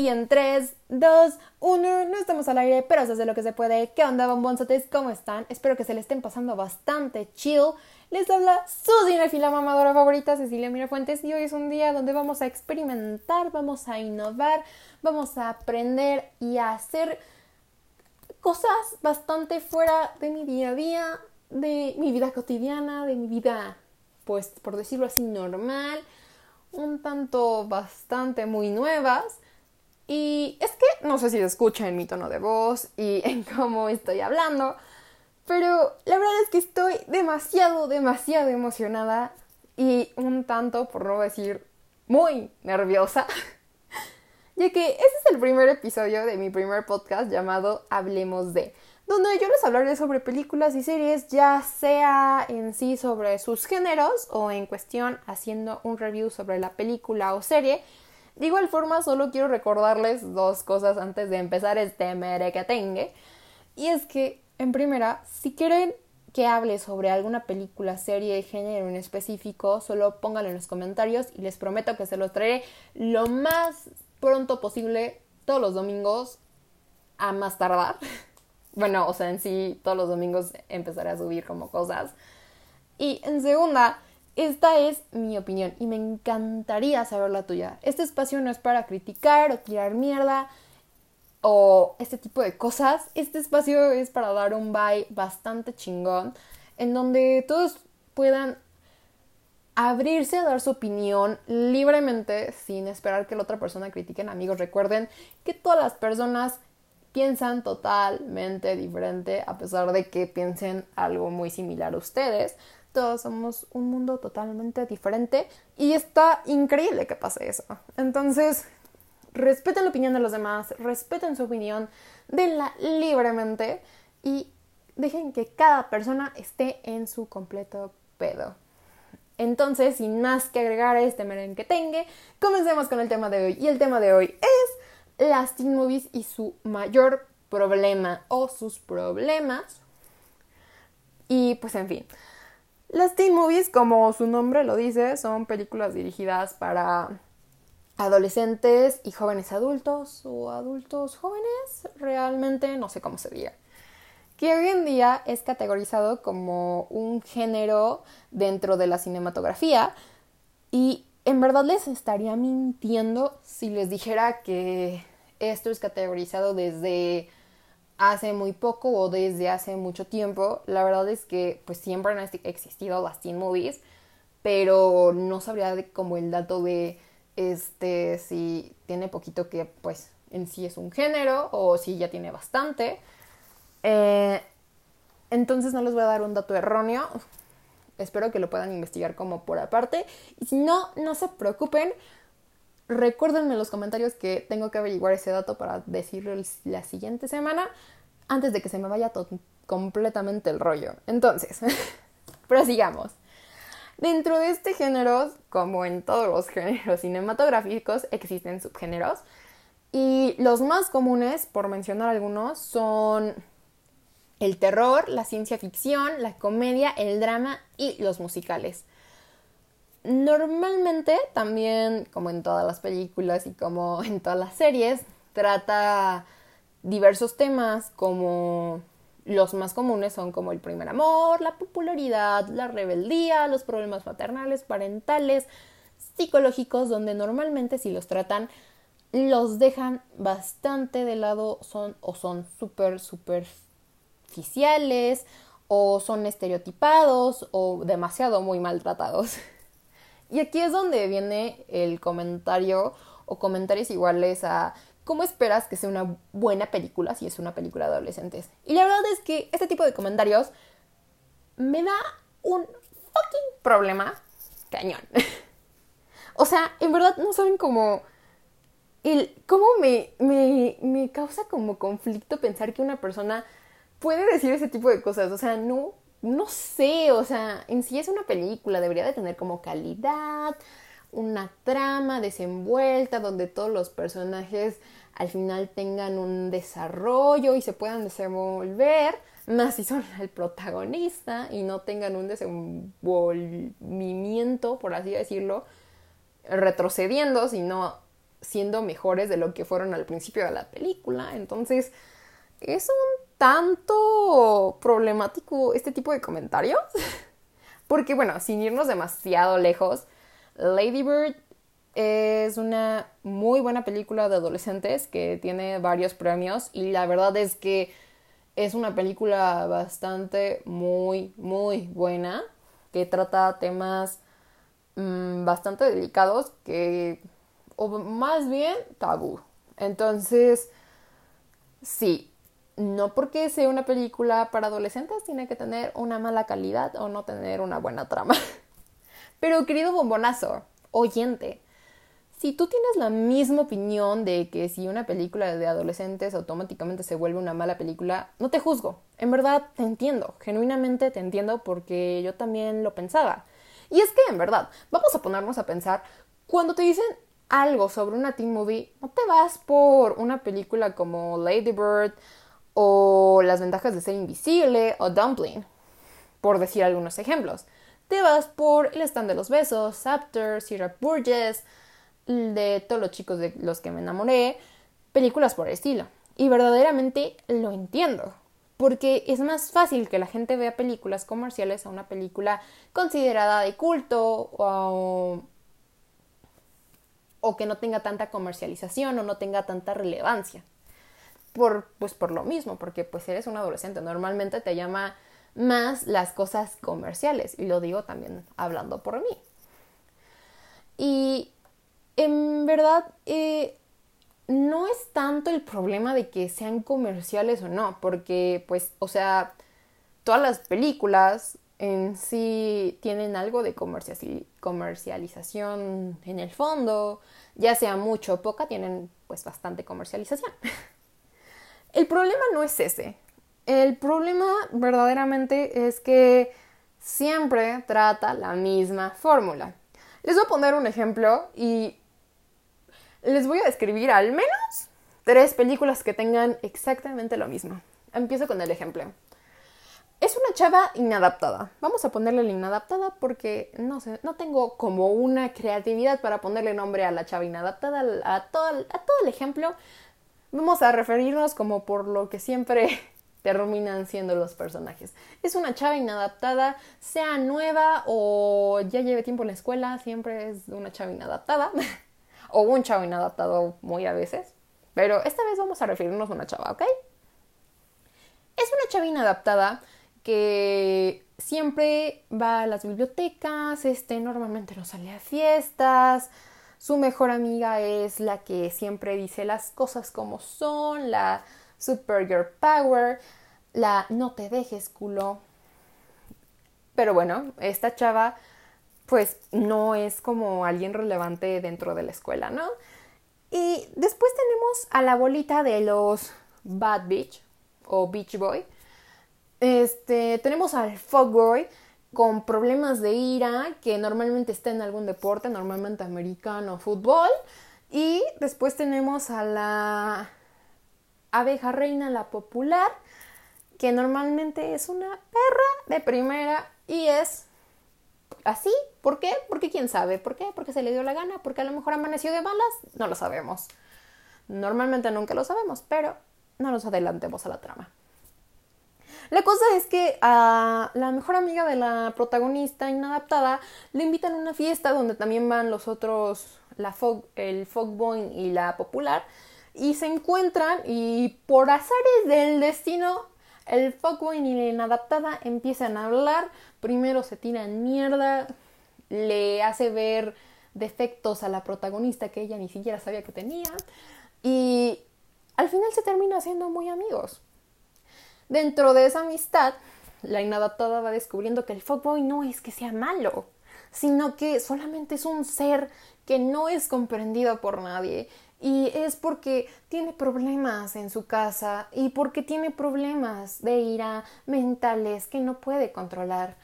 Y en 3, 2, 1, no estamos al aire, pero se hace lo que se puede. ¿Qué onda, bombonzotes? ¿Cómo están? Espero que se le estén pasando bastante chill. Les habla su cinefila mamadora favorita, Cecilia Mirafuentes, y hoy es un día donde vamos a experimentar, vamos a innovar, vamos a aprender y a hacer cosas bastante fuera de mi día a día, de mi vida cotidiana, de mi vida, pues, por decirlo así, normal, un tanto bastante muy nuevas y es que no sé si se escucha en mi tono de voz y en cómo estoy hablando, pero la verdad es que estoy demasiado, demasiado emocionada y un tanto, por no decir muy nerviosa, ya que este es el primer episodio de mi primer podcast llamado Hablemos de, donde yo les hablaré sobre películas y series, ya sea en sí sobre sus géneros o en cuestión haciendo un review sobre la película o serie de igual forma, solo quiero recordarles dos cosas antes de empezar este merequetengue. Y es que, en primera, si quieren que hable sobre alguna película, serie, género en específico, solo pónganlo en los comentarios y les prometo que se los traeré lo más pronto posible todos los domingos a más tardar. Bueno, o sea, en sí todos los domingos empezaré a subir como cosas. Y en segunda, esta es mi opinión y me encantaría saber la tuya. Este espacio no es para criticar o tirar mierda o este tipo de cosas. Este espacio es para dar un bye bastante chingón en donde todos puedan abrirse a dar su opinión libremente sin esperar que la otra persona critiquen. Amigos, recuerden que todas las personas piensan totalmente diferente a pesar de que piensen algo muy similar a ustedes todos somos un mundo totalmente diferente y está increíble que pase eso. Entonces, respeten la opinión de los demás, respeten su opinión, denla libremente y dejen que cada persona esté en su completo pedo. Entonces, sin más que agregar a este merenquetengue, comencemos con el tema de hoy. Y el tema de hoy es las teen movies y su mayor problema o sus problemas. Y pues en fin, las teen movies, como su nombre lo dice, son películas dirigidas para adolescentes y jóvenes adultos o adultos jóvenes, realmente no sé cómo se diga, que hoy en día es categorizado como un género dentro de la cinematografía y en verdad les estaría mintiendo si les dijera que esto es categorizado desde hace muy poco o desde hace mucho tiempo. La verdad es que pues siempre han existido las teen movies, pero no sabría de como el dato de este si tiene poquito que pues en sí es un género o si ya tiene bastante. Eh, entonces no les voy a dar un dato erróneo. Espero que lo puedan investigar como por aparte. Y si no, no se preocupen. Recuérdenme en los comentarios que tengo que averiguar ese dato para decirlo la siguiente semana antes de que se me vaya completamente el rollo. Entonces, prosigamos. Dentro de este género, como en todos los géneros cinematográficos, existen subgéneros. Y los más comunes, por mencionar algunos, son el terror, la ciencia ficción, la comedia, el drama y los musicales. Normalmente también, como en todas las películas y como en todas las series, trata diversos temas como los más comunes son como el primer amor, la popularidad, la rebeldía, los problemas maternales, parentales, psicológicos, donde normalmente si los tratan los dejan bastante de lado son o son súper superficiales o son estereotipados o demasiado muy maltratados. Y aquí es donde viene el comentario o comentarios iguales a ¿cómo esperas que sea una buena película si es una película de adolescentes? Y la verdad es que este tipo de comentarios me da un fucking problema cañón. o sea, en verdad no saben cómo... El, cómo me, me, me causa como conflicto pensar que una persona puede decir ese tipo de cosas. O sea, no, no sé, o sea, en sí es una película, debería de tener como calidad, una trama desenvuelta donde todos los personajes al final tengan un desarrollo y se puedan desenvolver, más si son el protagonista y no tengan un desenvolvimiento, por así decirlo, retrocediendo, sino siendo mejores de lo que fueron al principio de la película. Entonces, es un tanto problemático este tipo de comentarios. Porque bueno, sin irnos demasiado lejos, Lady Bird es una muy buena película de adolescentes que tiene varios premios y la verdad es que es una película bastante muy, muy buena que trata temas mm, bastante delicados que, o más bien, tabú. Entonces, sí, no porque sea una película para adolescentes tiene que tener una mala calidad o no tener una buena trama. Pero querido bombonazo, oyente, si tú tienes la misma opinión de que si una película de adolescentes automáticamente se vuelve una mala película, no te juzgo. En verdad te entiendo, genuinamente te entiendo porque yo también lo pensaba. Y es que en verdad, vamos a ponernos a pensar, cuando te dicen algo sobre una teen movie, no te vas por una película como Lady Bird o Las ventajas de ser invisible o Dumpling, por decir algunos ejemplos. Te vas por El stand de los besos, After, Syrup Burgess, de todos los chicos de los que me enamoré, películas por el estilo. Y verdaderamente lo entiendo, porque es más fácil que la gente vea películas comerciales a una película considerada de culto o, o que no tenga tanta comercialización o no tenga tanta relevancia por, pues por lo mismo, porque pues eres un adolescente, normalmente te llama más las cosas comerciales, y lo digo también hablando por mí. Y en verdad, eh, no es tanto el problema de que sean comerciales o no, porque pues, o sea, todas las películas en sí tienen algo de comercialización en el fondo, ya sea mucho o poca, tienen pues bastante comercialización. El problema no es ese. El problema verdaderamente es que siempre trata la misma fórmula. Les voy a poner un ejemplo y les voy a describir al menos tres películas que tengan exactamente lo mismo. Empiezo con el ejemplo. Es una chava inadaptada. Vamos a ponerle la inadaptada porque no sé, no tengo como una creatividad para ponerle nombre a la chava inadaptada. A todo, a todo el ejemplo vamos a referirnos como por lo que siempre terminan siendo los personajes. Es una chava inadaptada, sea nueva o ya lleve tiempo en la escuela, siempre es una chava inadaptada. o un chavo inadaptado muy a veces. Pero esta vez vamos a referirnos a una chava, ¿ok? Es una chava inadaptada que siempre va a las bibliotecas, este, normalmente no sale a fiestas, su mejor amiga es la que siempre dice las cosas como son, la Supergirl Power, la no te dejes culo. Pero bueno, esta chava pues no es como alguien relevante dentro de la escuela, ¿no? Y después tenemos a la bolita de los Bad Beach o Beach Boy. Este, tenemos al Fogboy con problemas de ira, que normalmente está en algún deporte, normalmente americano fútbol. Y después tenemos a la abeja reina, la popular, que normalmente es una perra de primera y es así. ¿Por qué? Porque quién sabe. ¿Por qué? Porque se le dio la gana, porque a lo mejor amaneció de balas. No lo sabemos. Normalmente nunca lo sabemos, pero no nos adelantemos a la trama. La cosa es que a la mejor amiga de la protagonista inadaptada le invitan a una fiesta donde también van los otros, la fog, el Fogboy y la popular, y se encuentran y por azares del destino el Fogboy y la inadaptada empiezan a hablar, primero se tiran mierda, le hace ver defectos a la protagonista que ella ni siquiera sabía que tenía y al final se termina siendo muy amigos. Dentro de esa amistad, la inadaptada va descubriendo que el fuckboy no es que sea malo, sino que solamente es un ser que no es comprendido por nadie y es porque tiene problemas en su casa y porque tiene problemas de ira mentales que no puede controlar.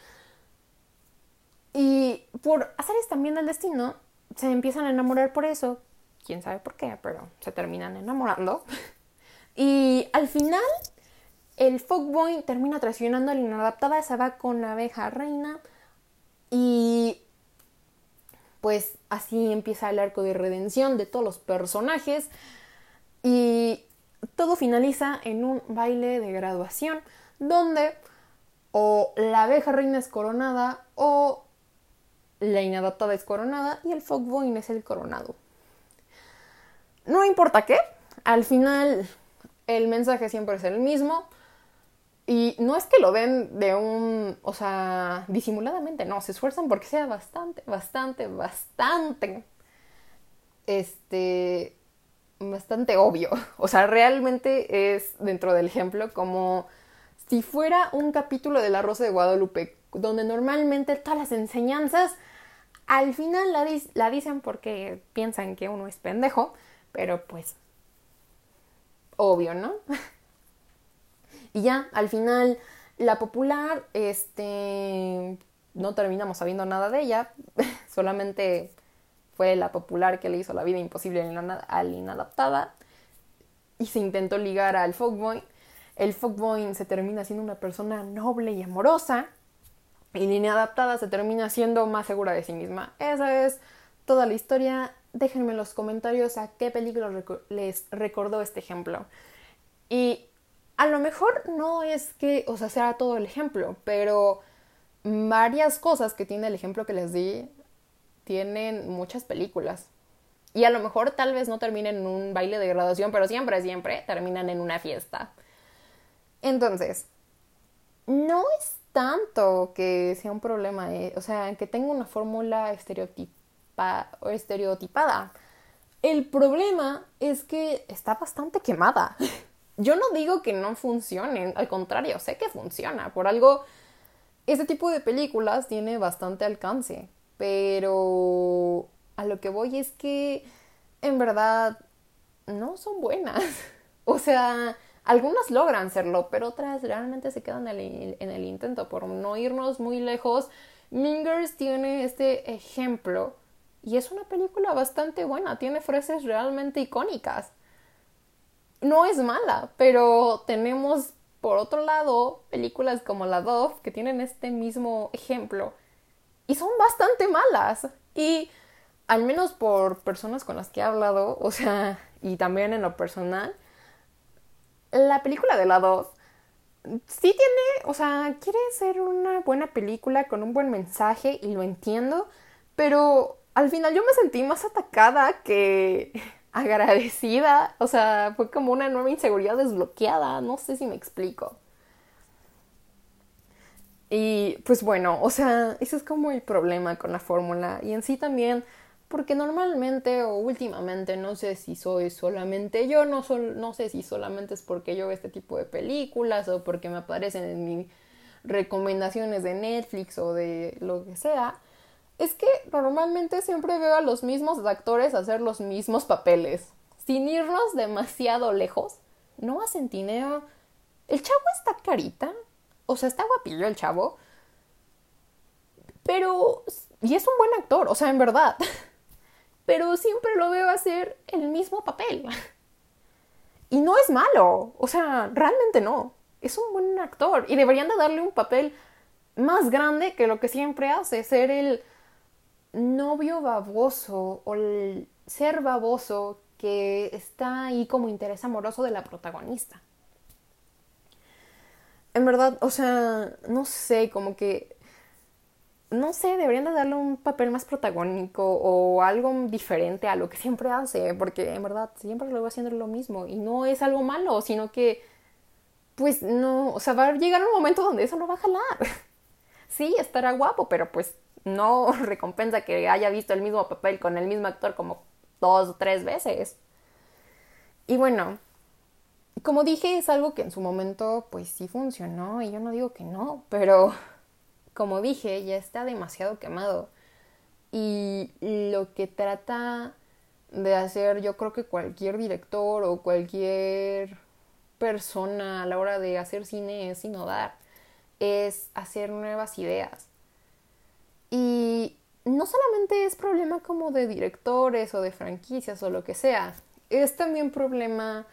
Y por hacerles también el destino, se empiezan a enamorar por eso. Quién sabe por qué, pero se terminan enamorando. Y al final el fuckboy termina traicionando a la inadaptada, se va con la abeja reina y pues así empieza el arco de redención de todos los personajes y todo finaliza en un baile de graduación donde o la abeja reina es coronada o la inadaptada es coronada y el fuckboy es el coronado. No importa qué, al final el mensaje siempre es el mismo. Y no es que lo den de un, o sea, disimuladamente, no, se esfuerzan porque sea bastante, bastante, bastante, este, bastante obvio. O sea, realmente es dentro del ejemplo como si fuera un capítulo de La Rosa de Guadalupe, donde normalmente todas las enseñanzas al final la, la dicen porque piensan que uno es pendejo, pero pues, obvio, ¿no? Y ya, al final, la popular, este, no terminamos sabiendo nada de ella, solamente fue la popular que le hizo la vida imposible al inadaptada y se intentó ligar al fuckboy. El fuckboy se termina siendo una persona noble y amorosa y la inadaptada se termina siendo más segura de sí misma. Esa es toda la historia. Déjenme en los comentarios a qué película les recordó este ejemplo. Y a lo mejor no es que, o sea, sea todo el ejemplo, pero varias cosas que tiene el ejemplo que les di tienen muchas películas. Y a lo mejor tal vez no terminen en un baile de graduación, pero siempre, siempre terminan en una fiesta. Entonces, no es tanto que sea un problema, eh, o sea, que tenga una fórmula estereotipa o estereotipada. El problema es que está bastante quemada. Yo no digo que no funcionen, al contrario, sé que funciona. Por algo, este tipo de películas tiene bastante alcance, pero a lo que voy es que en verdad no son buenas. o sea, algunas logran serlo, pero otras realmente se quedan en el, en el intento. Por no irnos muy lejos, Mingers tiene este ejemplo y es una película bastante buena, tiene frases realmente icónicas no es mala, pero tenemos por otro lado películas como La Dove que tienen este mismo ejemplo y son bastante malas. Y al menos por personas con las que he hablado, o sea, y también en lo personal, la película de La Dove sí tiene, o sea, quiere ser una buena película con un buen mensaje y lo entiendo, pero al final yo me sentí más atacada que agradecida, o sea, fue como una nueva inseguridad desbloqueada, no sé si me explico. Y pues bueno, o sea, ese es como el problema con la fórmula y en sí también porque normalmente o últimamente no sé si soy solamente yo, no, no sé si solamente es porque yo veo este tipo de películas o porque me aparecen en mis recomendaciones de Netflix o de lo que sea, es que normalmente siempre veo a los mismos actores hacer los mismos papeles, sin irnos demasiado lejos. No a Centineo. El chavo está carita, o sea, está guapillo el chavo, pero... Y es un buen actor, o sea, en verdad. Pero siempre lo veo hacer el mismo papel. Y no es malo, o sea, realmente no. Es un buen actor y deberían de darle un papel más grande que lo que siempre hace, ser el novio baboso o el ser baboso que está ahí como interés amoroso de la protagonista. En verdad, o sea, no sé, como que no sé, deberían de darle un papel más protagónico o algo diferente a lo que siempre hace, porque en verdad siempre lo va haciendo lo mismo y no es algo malo, sino que pues no, o sea, va a llegar un momento donde eso no va a jalar. sí, estará guapo, pero pues no recompensa que haya visto el mismo papel con el mismo actor como dos o tres veces. Y bueno, como dije, es algo que en su momento pues sí funcionó y yo no digo que no, pero como dije, ya está demasiado quemado. Y lo que trata de hacer yo creo que cualquier director o cualquier persona a la hora de hacer cine es innovar, es hacer nuevas ideas. Y no solamente es problema como de directores o de franquicias o lo que sea, es también problema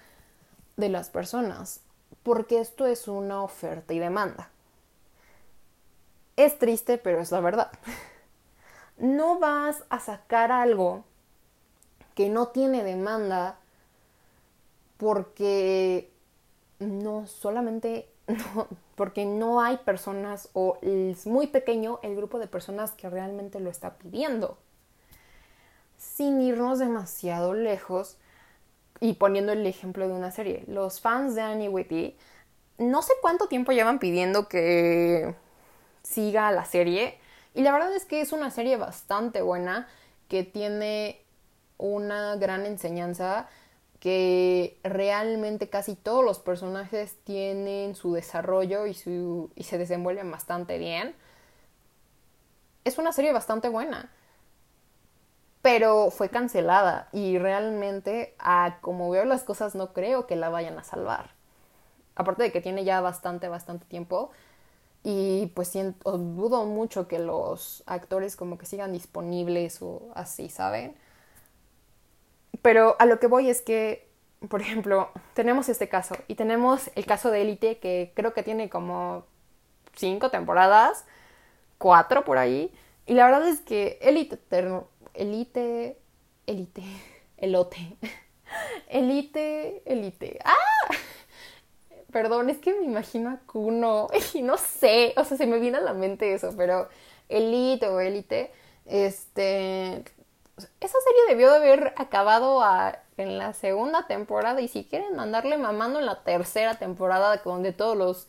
de las personas, porque esto es una oferta y demanda. Es triste, pero es la verdad. no vas a sacar algo que no tiene demanda porque no solamente porque no hay personas o es muy pequeño el grupo de personas que realmente lo está pidiendo. Sin irnos demasiado lejos y poniendo el ejemplo de una serie, los fans de Annie Whitty no sé cuánto tiempo llevan pidiendo que siga la serie y la verdad es que es una serie bastante buena que tiene una gran enseñanza que realmente casi todos los personajes tienen su desarrollo y, su, y se desenvuelven bastante bien. Es una serie bastante buena. Pero fue cancelada y realmente, a como veo las cosas, no creo que la vayan a salvar. Aparte de que tiene ya bastante, bastante tiempo. Y pues dudo mucho que los actores como que sigan disponibles o así, ¿saben? Pero a lo que voy es que, por ejemplo, tenemos este caso y tenemos el caso de Elite que creo que tiene como cinco temporadas, cuatro por ahí. Y la verdad es que Elite, Elite, Elite, Elote, Elite, Elite. ¡Ah! Perdón, es que me imagino a Kuno y no sé, o sea, se me viene a la mente eso, pero Elite o Elite, este, esa serie debió de haber acabado en la segunda temporada y si quieren mandarle mamando en la tercera temporada donde todos los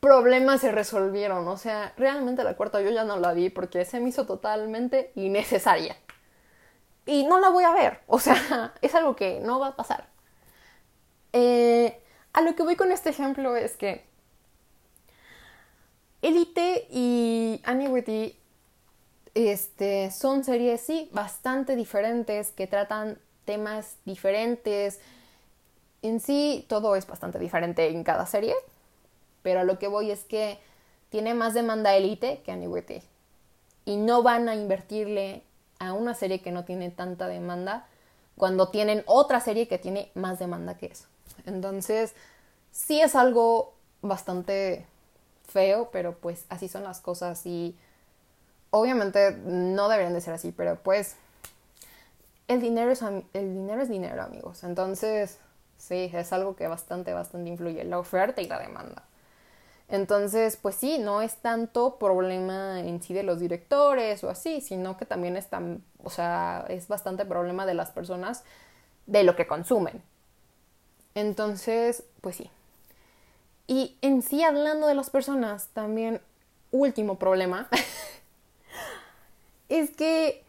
problemas se resolvieron. O sea, realmente la cuarta yo ya no la vi porque se me hizo totalmente innecesaria. Y no la voy a ver. O sea, es algo que no va a pasar. Eh, a lo que voy con este ejemplo es que Elite y Annie Witty este, son series, sí, bastante diferentes, que tratan temas diferentes. En sí, todo es bastante diferente en cada serie, pero a lo que voy es que tiene más demanda Elite que Annie Y no van a invertirle a una serie que no tiene tanta demanda cuando tienen otra serie que tiene más demanda que eso. Entonces, sí es algo bastante feo, pero pues así son las cosas y obviamente no deberían de ser así, pero pues el dinero es, el dinero, es dinero, amigos. Entonces, sí, es algo que bastante, bastante influye, la oferta y la demanda. Entonces, pues sí, no es tanto problema en sí de los directores o así, sino que también es, o sea, es bastante problema de las personas de lo que consumen. Entonces, pues sí. Y en sí, hablando de las personas, también último problema es que,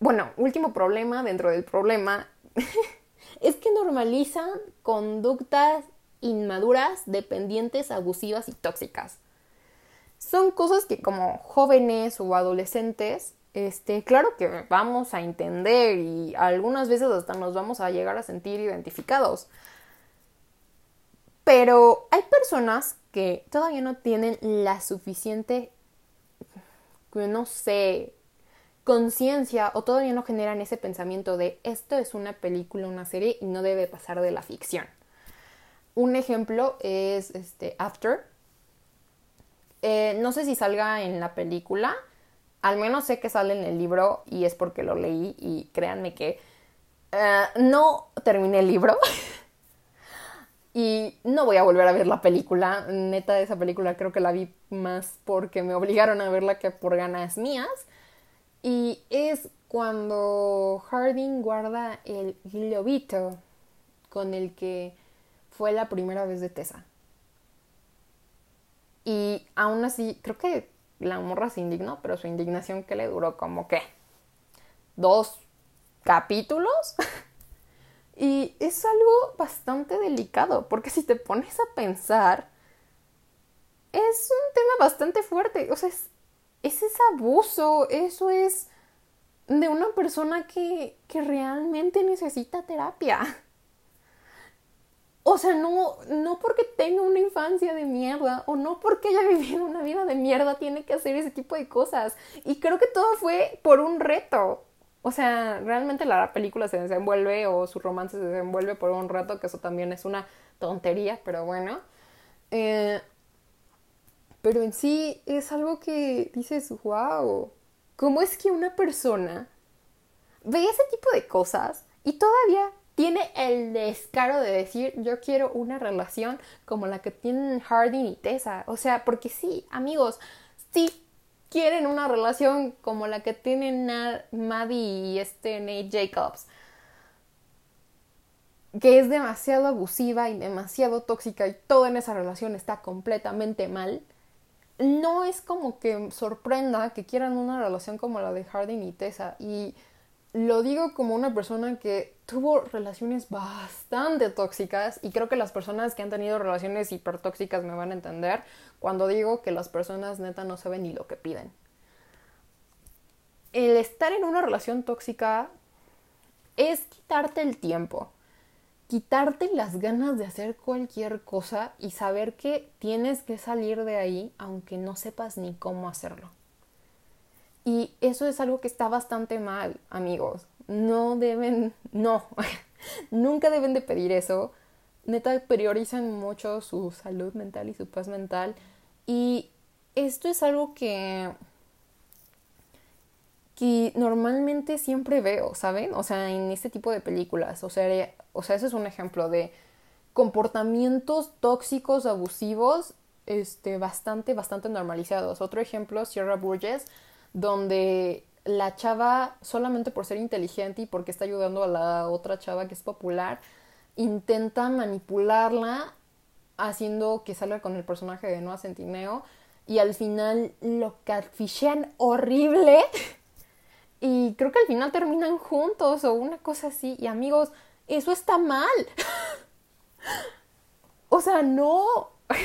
bueno, último problema dentro del problema, es que normalizan conductas inmaduras, dependientes, abusivas y tóxicas. Son cosas que como jóvenes o adolescentes, este, claro que vamos a entender y algunas veces hasta nos vamos a llegar a sentir identificados. Pero hay personas que todavía no tienen la suficiente, no sé, conciencia o todavía no generan ese pensamiento de esto es una película, una serie y no debe pasar de la ficción. Un ejemplo es este After. Eh, no sé si salga en la película, al menos sé que sale en el libro y es porque lo leí y créanme que eh, no terminé el libro. y no voy a volver a ver la película. Neta, esa película creo que la vi más porque me obligaron a verla que por ganas mías. Y es cuando Harding guarda el globito con el que fue la primera vez de Tessa. Y aún así, creo que la morra se indignó, pero su indignación que le duró como que dos capítulos. y es algo bastante delicado, porque si te pones a pensar, es un tema bastante fuerte. O sea, es ese es abuso, eso es de una persona que, que realmente necesita terapia. O sea, no, no porque tenga una infancia de mierda o no porque haya vivido una vida de mierda tiene que hacer ese tipo de cosas. Y creo que todo fue por un reto. O sea, realmente la película se desenvuelve o su romance se desenvuelve por un reto, que eso también es una tontería, pero bueno. Eh, pero en sí es algo que dices, wow, cómo es que una persona ve ese tipo de cosas y todavía tiene el descaro de decir yo quiero una relación como la que tienen Harding y Tessa. O sea, porque sí, amigos, sí quieren una relación como la que tienen Maddie y este Nate Jacobs. Que es demasiado abusiva y demasiado tóxica y todo en esa relación está completamente mal. No es como que sorprenda que quieran una relación como la de Harding y Tessa. Y lo digo como una persona que tuvo relaciones bastante tóxicas y creo que las personas que han tenido relaciones hipertóxicas me van a entender cuando digo que las personas neta no saben ni lo que piden. El estar en una relación tóxica es quitarte el tiempo, quitarte las ganas de hacer cualquier cosa y saber que tienes que salir de ahí aunque no sepas ni cómo hacerlo. Y eso es algo que está bastante mal, amigos. No deben, no, nunca deben de pedir eso. Neta, priorizan mucho su salud mental y su paz mental. Y esto es algo que, que normalmente siempre veo, ¿saben? O sea, en este tipo de películas. O sea, o sea, ese es un ejemplo de comportamientos tóxicos, abusivos, este, bastante, bastante normalizados. Otro ejemplo, Sierra Burgess donde la chava, solamente por ser inteligente y porque está ayudando a la otra chava que es popular, intenta manipularla haciendo que salga con el personaje de Noah Centineo y al final lo catfishean horrible y creo que al final terminan juntos o una cosa así y amigos, eso está mal. o sea, no.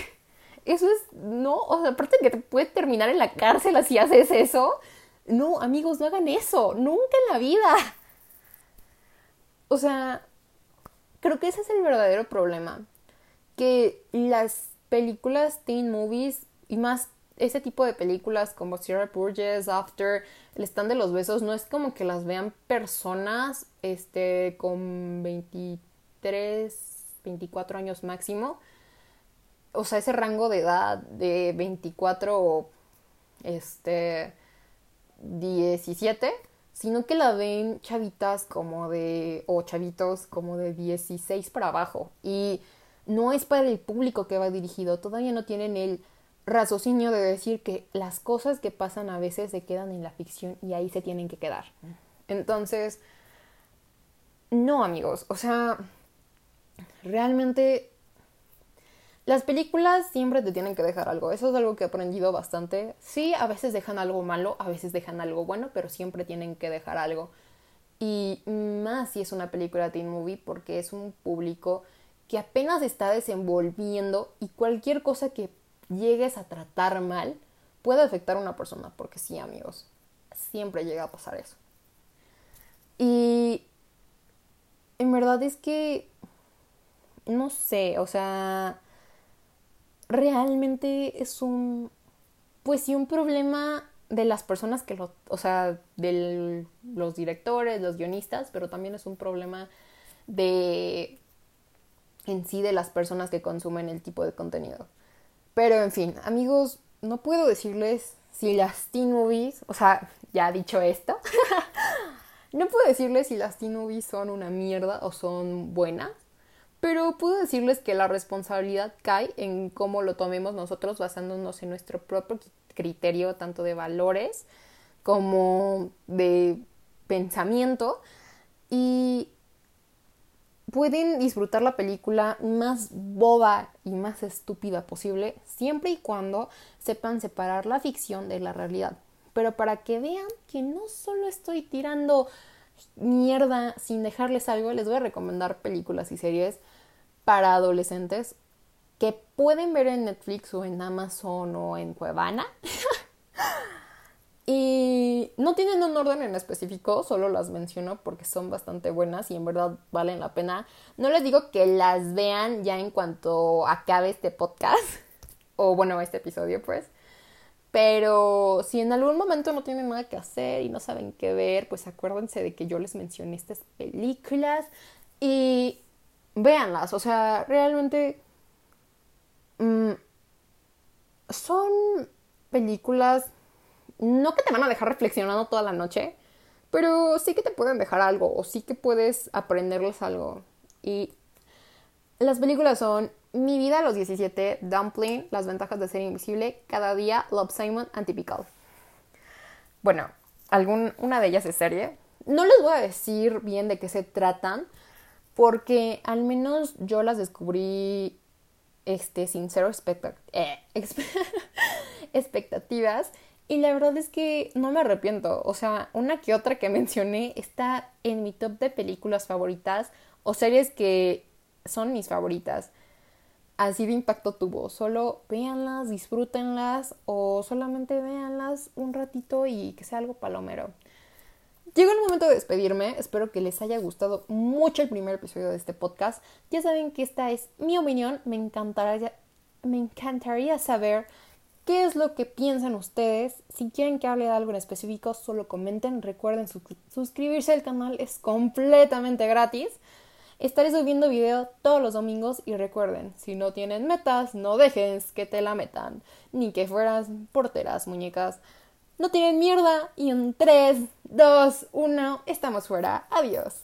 Eso es, no, o sea, aparte de que te puedes terminar en la cárcel si haces eso. No, amigos, no hagan eso, nunca en la vida. O sea, creo que ese es el verdadero problema. Que las películas teen movies y más ese tipo de películas como Sierra Burgess, After, El stand de los besos, no es como que las vean personas este, con 23, 24 años máximo o sea, ese rango de edad de 24 o este 17, sino que la ven chavitas como de, o chavitos como de 16 para abajo. Y no es para el público que va dirigido, todavía no tienen el raciocinio de decir que las cosas que pasan a veces se quedan en la ficción y ahí se tienen que quedar. Entonces, no amigos, o sea, realmente las películas siempre te tienen que dejar algo. Eso es algo que he aprendido bastante. Sí, a veces dejan algo malo, a veces dejan algo bueno, pero siempre tienen que dejar algo. Y más si es una película teen movie porque es un público que apenas está desenvolviendo y cualquier cosa que llegues a tratar mal puede afectar a una persona. Porque sí, amigos, siempre llega a pasar eso. Y en verdad es que, no sé, o sea, realmente es un, pues sí, un problema de las personas que lo, o sea, de los directores, los guionistas, pero también es un problema de, en sí, de las personas que consumen el tipo de contenido. Pero en fin, amigos, no puedo decirles si las teen movies, o sea, ya dicho esto, no puedo decirles si las teen movies son una mierda o son buenas pero puedo decirles que la responsabilidad cae en cómo lo tomemos nosotros basándonos en nuestro propio criterio, tanto de valores como de pensamiento. Y pueden disfrutar la película más boba y más estúpida posible, siempre y cuando sepan separar la ficción de la realidad. Pero para que vean que no solo estoy tirando mierda sin dejarles algo, les voy a recomendar películas y series para adolescentes que pueden ver en Netflix o en Amazon o en Cuevana. y no tienen un orden en específico, solo las menciono porque son bastante buenas y en verdad valen la pena. No les digo que las vean ya en cuanto acabe este podcast, o bueno, este episodio pues. Pero si en algún momento no tienen nada que hacer y no saben qué ver, pues acuérdense de que yo les mencioné estas películas. Y véanlas, o sea, realmente mm, son películas no que te van a dejar reflexionando toda la noche, pero sí que te pueden dejar algo o sí que puedes aprenderles algo. Y las películas son Mi vida a los 17, Dumpling, Las ventajas de ser invisible, Cada día, Love Simon, Antypical. Bueno, algún, una de ellas es serie. No les voy a decir bien de qué se tratan, porque al menos yo las descubrí este, sin cero eh, expectativas. Y la verdad es que no me arrepiento. O sea, una que otra que mencioné está en mi top de películas favoritas o series que son mis favoritas. Así de impacto tuvo. Solo véanlas, disfrútenlas o solamente véanlas un ratito y que sea algo palomero. Llegó el momento de despedirme. Espero que les haya gustado mucho el primer episodio de este podcast. Ya saben que esta es mi opinión. Me encantaría, me encantaría saber qué es lo que piensan ustedes. Si quieren que hable de algo en específico, solo comenten. Recuerden suscribirse al canal, es completamente gratis. Estaré subiendo video todos los domingos y recuerden, si no tienen metas, no dejen que te la metan, ni que fueran porteras, muñecas. No tienen mierda y en 3, 2, 1, estamos fuera. Adiós.